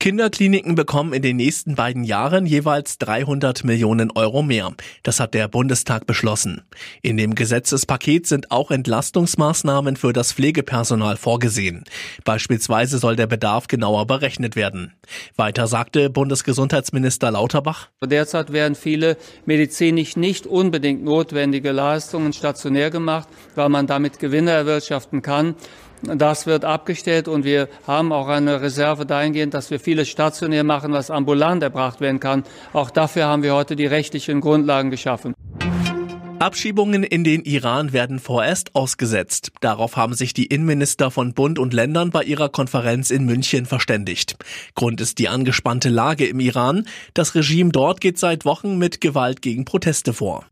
Kinderkliniken bekommen in den nächsten beiden Jahren jeweils 300 Millionen Euro mehr. Das hat der Bundestag beschlossen. In dem Gesetzespaket sind auch Entlastungsmaßnahmen für das Pflegepersonal vorgesehen. Beispielsweise soll der Bedarf genauer berechnet werden. Weiter sagte Bundesgesundheitsminister Lauterbach. Derzeit werden viele medizinisch nicht unbedingt notwendige Leistungen stationär gemacht, weil man damit Gewinne erwirtschaften kann. Das wird abgestellt und wir haben auch eine Reserve dahingehend, dass wir vieles stationär machen, was ambulant erbracht werden kann. Auch dafür haben wir heute die rechtlichen Grundlagen geschaffen. Abschiebungen in den Iran werden vorerst ausgesetzt. Darauf haben sich die Innenminister von Bund und Ländern bei ihrer Konferenz in München verständigt. Grund ist die angespannte Lage im Iran. Das Regime dort geht seit Wochen mit Gewalt gegen Proteste vor.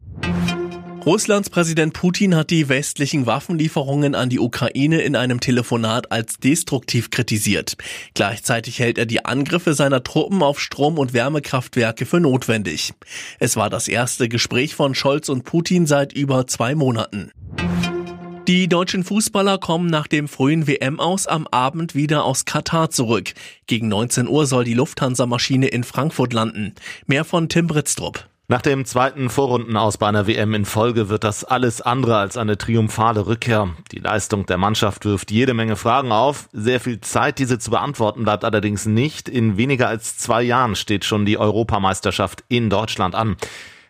Russlands Präsident Putin hat die westlichen Waffenlieferungen an die Ukraine in einem Telefonat als destruktiv kritisiert. Gleichzeitig hält er die Angriffe seiner Truppen auf Strom- und Wärmekraftwerke für notwendig. Es war das erste Gespräch von Scholz und Putin seit über zwei Monaten. Die deutschen Fußballer kommen nach dem frühen WM aus am Abend wieder aus Katar zurück. Gegen 19 Uhr soll die Lufthansa-Maschine in Frankfurt landen. Mehr von Tim Britztrup. Nach dem zweiten Vorrundenaus bei einer WM in Folge wird das alles andere als eine triumphale Rückkehr. Die Leistung der Mannschaft wirft jede Menge Fragen auf. Sehr viel Zeit, diese zu beantworten, bleibt allerdings nicht. In weniger als zwei Jahren steht schon die Europameisterschaft in Deutschland an.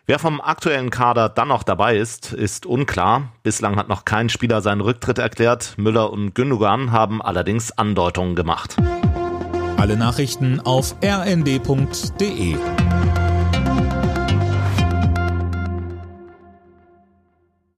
Wer vom aktuellen Kader dann noch dabei ist, ist unklar. Bislang hat noch kein Spieler seinen Rücktritt erklärt. Müller und Gündogan haben allerdings Andeutungen gemacht. Alle Nachrichten auf rnd.de